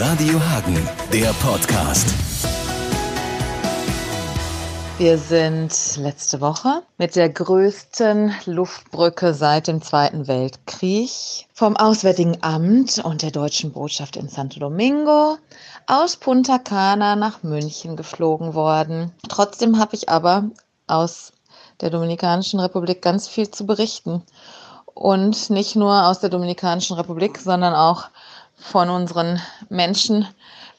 Radio Hagen, der Podcast. Wir sind letzte Woche mit der größten Luftbrücke seit dem Zweiten Weltkrieg vom Auswärtigen Amt und der deutschen Botschaft in Santo Domingo aus Punta Cana nach München geflogen worden. Trotzdem habe ich aber aus der Dominikanischen Republik ganz viel zu berichten. Und nicht nur aus der Dominikanischen Republik, sondern auch von unseren Menschen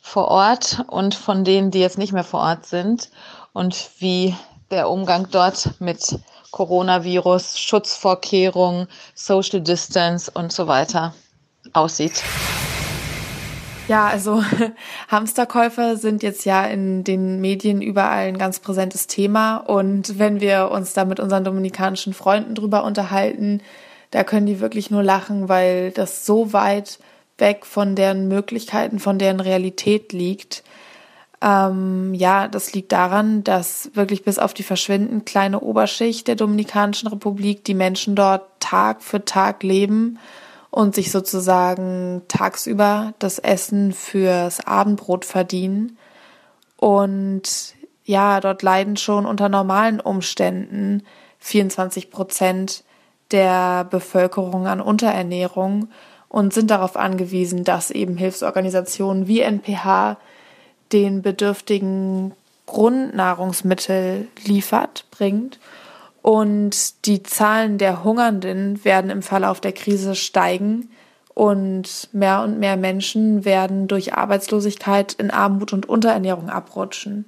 vor Ort und von denen, die jetzt nicht mehr vor Ort sind und wie der Umgang dort mit Coronavirus, Schutzvorkehrungen, Social Distance und so weiter aussieht. Ja, also Hamsterkäufe sind jetzt ja in den Medien überall ein ganz präsentes Thema. Und wenn wir uns da mit unseren dominikanischen Freunden drüber unterhalten, da können die wirklich nur lachen, weil das so weit weg von deren Möglichkeiten, von deren Realität liegt. Ähm, ja, das liegt daran, dass wirklich bis auf die verschwindend kleine Oberschicht der Dominikanischen Republik die Menschen dort Tag für Tag leben und sich sozusagen tagsüber das Essen fürs Abendbrot verdienen. Und ja, dort leiden schon unter normalen Umständen 24 Prozent der Bevölkerung an Unterernährung und sind darauf angewiesen, dass eben Hilfsorganisationen wie NPH den Bedürftigen Grundnahrungsmittel liefert, bringt. Und die Zahlen der Hungernden werden im Verlauf der Krise steigen und mehr und mehr Menschen werden durch Arbeitslosigkeit in Armut und Unterernährung abrutschen.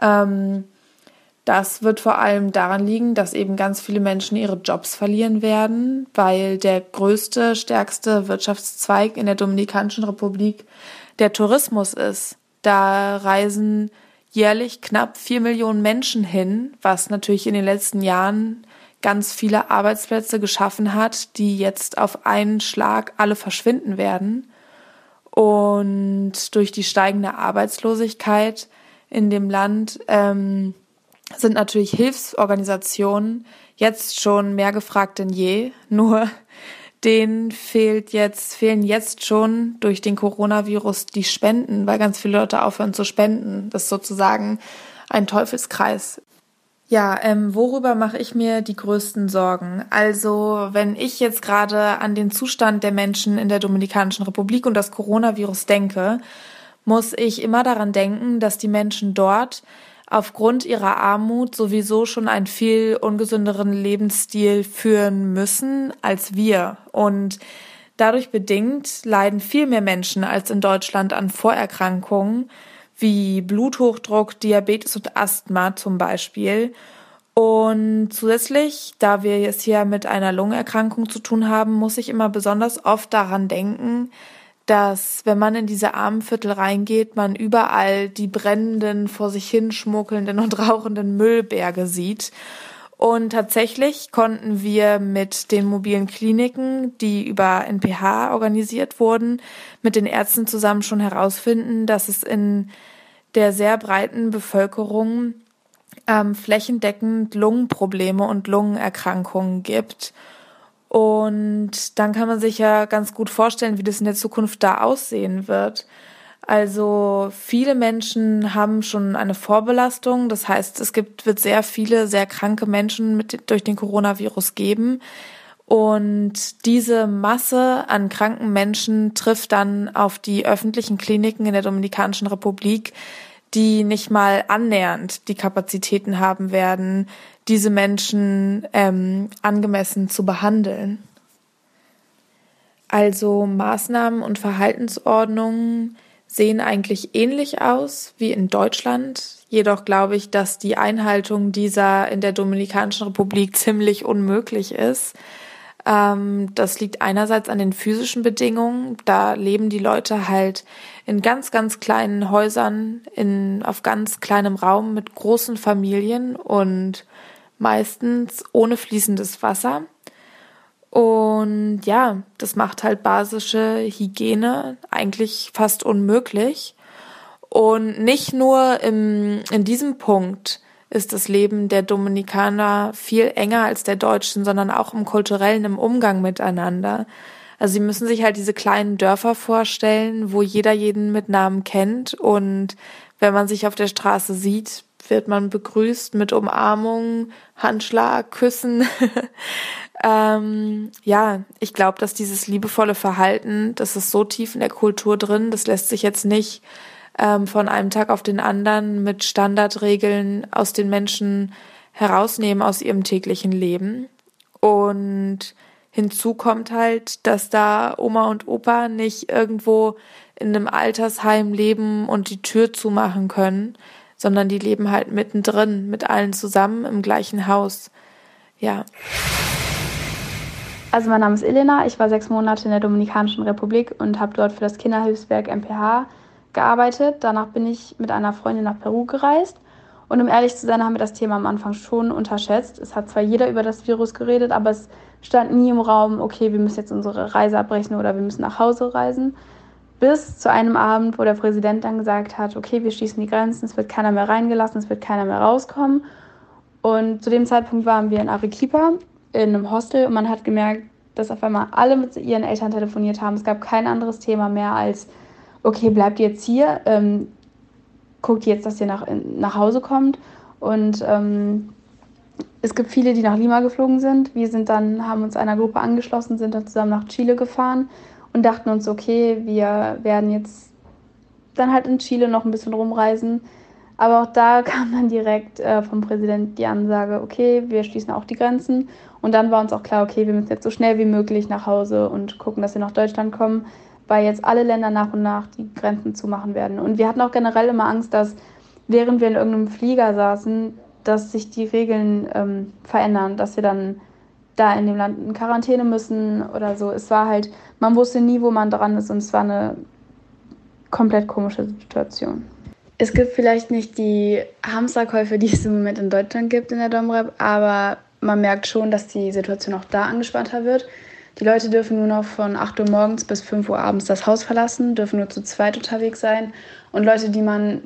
Ähm, das wird vor allem daran liegen, dass eben ganz viele Menschen ihre Jobs verlieren werden, weil der größte, stärkste Wirtschaftszweig in der Dominikanischen Republik der Tourismus ist. Da reisen jährlich knapp vier Millionen Menschen hin, was natürlich in den letzten Jahren ganz viele Arbeitsplätze geschaffen hat, die jetzt auf einen Schlag alle verschwinden werden. Und durch die steigende Arbeitslosigkeit in dem Land ähm, sind natürlich Hilfsorganisationen jetzt schon mehr gefragt denn je. Nur denen fehlt jetzt, fehlen jetzt schon durch den Coronavirus die Spenden, weil ganz viele Leute aufhören zu spenden. Das ist sozusagen ein Teufelskreis. Ja, ähm, worüber mache ich mir die größten Sorgen? Also, wenn ich jetzt gerade an den Zustand der Menschen in der Dominikanischen Republik und das Coronavirus denke, muss ich immer daran denken, dass die Menschen dort aufgrund ihrer Armut sowieso schon einen viel ungesünderen Lebensstil führen müssen als wir. Und dadurch bedingt leiden viel mehr Menschen als in Deutschland an Vorerkrankungen wie Bluthochdruck, Diabetes und Asthma zum Beispiel. Und zusätzlich, da wir es hier mit einer Lungenerkrankung zu tun haben, muss ich immer besonders oft daran denken, dass wenn man in diese Armenviertel reingeht, man überall die brennenden, vor sich hin schmuggelnden und rauchenden Müllberge sieht. Und tatsächlich konnten wir mit den mobilen Kliniken, die über NPH organisiert wurden, mit den Ärzten zusammen schon herausfinden, dass es in der sehr breiten Bevölkerung ähm, flächendeckend Lungenprobleme und Lungenerkrankungen gibt. Und dann kann man sich ja ganz gut vorstellen, wie das in der Zukunft da aussehen wird. Also viele Menschen haben schon eine Vorbelastung. Das heißt, es gibt, wird sehr viele sehr kranke Menschen mit, durch den Coronavirus geben. Und diese Masse an kranken Menschen trifft dann auf die öffentlichen Kliniken in der Dominikanischen Republik, die nicht mal annähernd die Kapazitäten haben werden, diese Menschen ähm, angemessen zu behandeln. Also Maßnahmen und Verhaltensordnungen sehen eigentlich ähnlich aus wie in Deutschland. Jedoch glaube ich, dass die Einhaltung dieser in der Dominikanischen Republik ziemlich unmöglich ist. Ähm, das liegt einerseits an den physischen Bedingungen. Da leben die Leute halt in ganz, ganz kleinen Häusern, in, auf ganz kleinem Raum mit großen Familien und meistens ohne fließendes Wasser. Und ja, das macht halt basische Hygiene eigentlich fast unmöglich. Und nicht nur im, in diesem Punkt ist das Leben der Dominikaner viel enger als der Deutschen, sondern auch im kulturellen, im Umgang miteinander. Also sie müssen sich halt diese kleinen Dörfer vorstellen, wo jeder jeden mit Namen kennt und wenn man sich auf der Straße sieht, wird man begrüßt mit Umarmung, Handschlag, Küssen. ähm, ja, ich glaube, dass dieses liebevolle Verhalten, das ist so tief in der Kultur drin, das lässt sich jetzt nicht ähm, von einem Tag auf den anderen mit Standardregeln aus den Menschen herausnehmen aus ihrem täglichen Leben. Und hinzu kommt halt, dass da Oma und Opa nicht irgendwo in einem Altersheim leben und die Tür zumachen können, sondern die leben halt mittendrin mit allen zusammen im gleichen Haus. Ja. Also mein Name ist Elena, ich war sechs Monate in der Dominikanischen Republik und habe dort für das Kinderhilfswerk MPH gearbeitet. Danach bin ich mit einer Freundin nach Peru gereist. Und um ehrlich zu sein, haben wir das Thema am Anfang schon unterschätzt. Es hat zwar jeder über das Virus geredet, aber es stand nie im Raum, okay, wir müssen jetzt unsere Reise abbrechen oder wir müssen nach Hause reisen. Bis zu einem Abend, wo der Präsident dann gesagt hat, okay, wir schließen die Grenzen, es wird keiner mehr reingelassen, es wird keiner mehr rauskommen. Und zu dem Zeitpunkt waren wir in Arequipa in einem Hostel und man hat gemerkt, dass auf einmal alle mit ihren Eltern telefoniert haben. Es gab kein anderes Thema mehr als okay, bleibt jetzt hier, ähm, guckt jetzt, dass ihr nach, nach Hause kommt. Und ähm, es gibt viele, die nach Lima geflogen sind. Wir sind dann, haben uns einer Gruppe angeschlossen, sind dann zusammen nach Chile gefahren und dachten uns, okay, wir werden jetzt dann halt in Chile noch ein bisschen rumreisen. Aber auch da kam dann direkt äh, vom Präsident die Ansage, okay, wir schließen auch die Grenzen. Und dann war uns auch klar, okay, wir müssen jetzt so schnell wie möglich nach Hause und gucken, dass wir nach Deutschland kommen weil jetzt alle Länder nach und nach die Grenzen zumachen werden. Und wir hatten auch generell immer Angst, dass während wir in irgendeinem Flieger saßen, dass sich die Regeln ähm, verändern, dass wir dann da in dem Land in Quarantäne müssen oder so. Es war halt, man wusste nie, wo man dran ist und es war eine komplett komische Situation. Es gibt vielleicht nicht die Hamsterkäufe, die es im Moment in Deutschland gibt in der Domrep, aber man merkt schon, dass die Situation auch da angespannter wird. Die Leute dürfen nur noch von 8 Uhr morgens bis 5 Uhr abends das Haus verlassen, dürfen nur zu zweit unterwegs sein. Und Leute, die man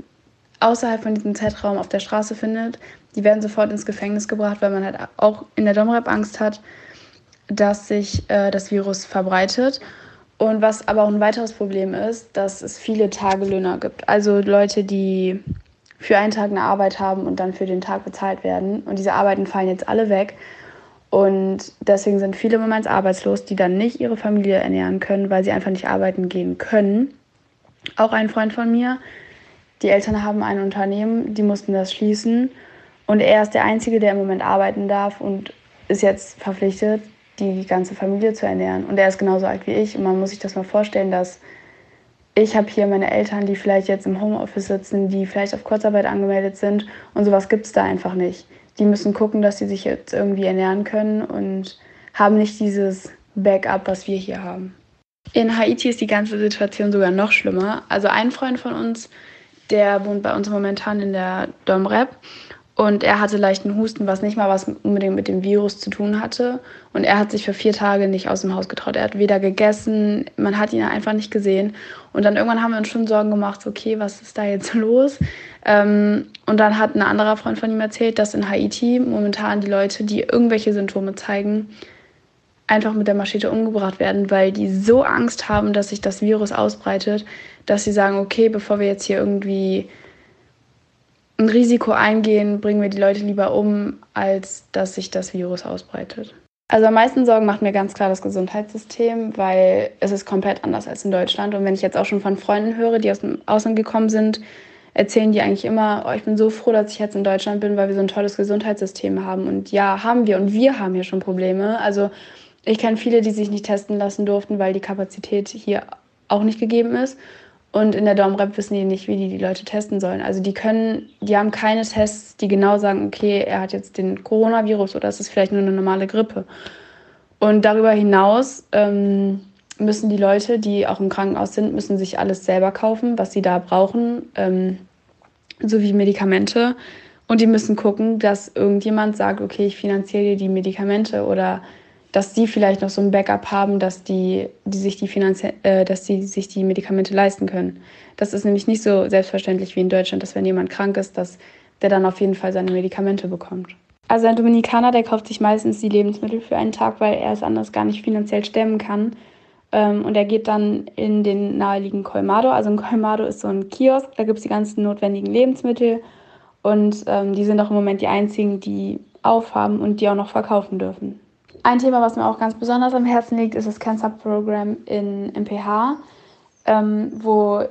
außerhalb von diesem Zeitraum auf der Straße findet, die werden sofort ins Gefängnis gebracht, weil man halt auch in der Domrep Angst hat, dass sich äh, das Virus verbreitet. Und was aber auch ein weiteres Problem ist, dass es viele Tagelöhner gibt. Also Leute, die für einen Tag eine Arbeit haben und dann für den Tag bezahlt werden. Und diese Arbeiten fallen jetzt alle weg. Und deswegen sind viele im Moment arbeitslos, die dann nicht ihre Familie ernähren können, weil sie einfach nicht arbeiten gehen können. Auch ein Freund von mir, die Eltern haben ein Unternehmen, die mussten das schließen. Und er ist der Einzige, der im Moment arbeiten darf und ist jetzt verpflichtet, die ganze Familie zu ernähren. Und er ist genauso alt wie ich. Und man muss sich das mal vorstellen, dass ich habe hier meine Eltern, die vielleicht jetzt im Homeoffice sitzen, die vielleicht auf Kurzarbeit angemeldet sind. Und sowas gibt es da einfach nicht die müssen gucken, dass sie sich jetzt irgendwie ernähren können und haben nicht dieses Backup, was wir hier haben. In Haiti ist die ganze Situation sogar noch schlimmer. Also ein Freund von uns, der wohnt bei uns momentan in der Domrep und er hatte leichten Husten, was nicht mal was unbedingt mit dem Virus zu tun hatte. Und er hat sich für vier Tage nicht aus dem Haus getraut. Er hat weder gegessen, man hat ihn einfach nicht gesehen. Und dann irgendwann haben wir uns schon Sorgen gemacht, okay, was ist da jetzt los? Ähm, und dann hat ein anderer Freund von ihm erzählt, dass in Haiti momentan die Leute, die irgendwelche Symptome zeigen, einfach mit der Maschete umgebracht werden, weil die so Angst haben, dass sich das Virus ausbreitet, dass sie sagen, okay, bevor wir jetzt hier irgendwie ein Risiko eingehen, bringen wir die Leute lieber um, als dass sich das Virus ausbreitet. Also am meisten Sorgen macht mir ganz klar das Gesundheitssystem, weil es ist komplett anders als in Deutschland. Und wenn ich jetzt auch schon von Freunden höre, die aus dem Ausland gekommen sind, erzählen die eigentlich immer, oh, ich bin so froh, dass ich jetzt in Deutschland bin, weil wir so ein tolles Gesundheitssystem haben. Und ja, haben wir. Und wir haben hier schon Probleme. Also ich kenne viele, die sich nicht testen lassen durften, weil die Kapazität hier auch nicht gegeben ist. Und in der Domrep wissen die nicht, wie die die Leute testen sollen. Also die können, die haben keine Tests, die genau sagen, okay, er hat jetzt den Coronavirus oder es ist vielleicht nur eine normale Grippe. Und darüber hinaus ähm, müssen die Leute, die auch im Krankenhaus sind, müssen sich alles selber kaufen, was sie da brauchen, ähm, sowie Medikamente. Und die müssen gucken, dass irgendjemand sagt, okay, ich finanziere dir die Medikamente oder dass sie vielleicht noch so ein Backup haben, dass die, die sich die Finanzie äh, dass die sich die Medikamente leisten können. Das ist nämlich nicht so selbstverständlich wie in Deutschland, dass wenn jemand krank ist, dass der dann auf jeden Fall seine Medikamente bekommt. Also ein Dominikaner, der kauft sich meistens die Lebensmittel für einen Tag, weil er es anders gar nicht finanziell stemmen kann. Ähm, und er geht dann in den naheliegenden Colmado. Also in Colmado ist so ein Kiosk, da gibt es die ganzen notwendigen Lebensmittel. Und ähm, die sind auch im Moment die einzigen, die aufhaben und die auch noch verkaufen dürfen. Ein Thema, was mir auch ganz besonders am Herzen liegt, ist das Cancer Program in MPH, ähm, wo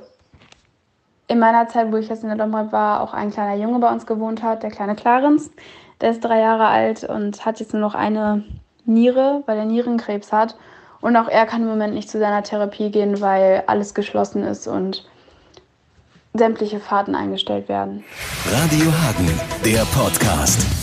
in meiner Zeit, wo ich jetzt in der Domrep war, auch ein kleiner Junge bei uns gewohnt hat, der kleine Clarence. Der ist drei Jahre alt und hat jetzt nur noch eine Niere, weil er Nierenkrebs hat. Und auch er kann im Moment nicht zu seiner Therapie gehen, weil alles geschlossen ist und sämtliche Fahrten eingestellt werden. Radio Hagen, der Podcast.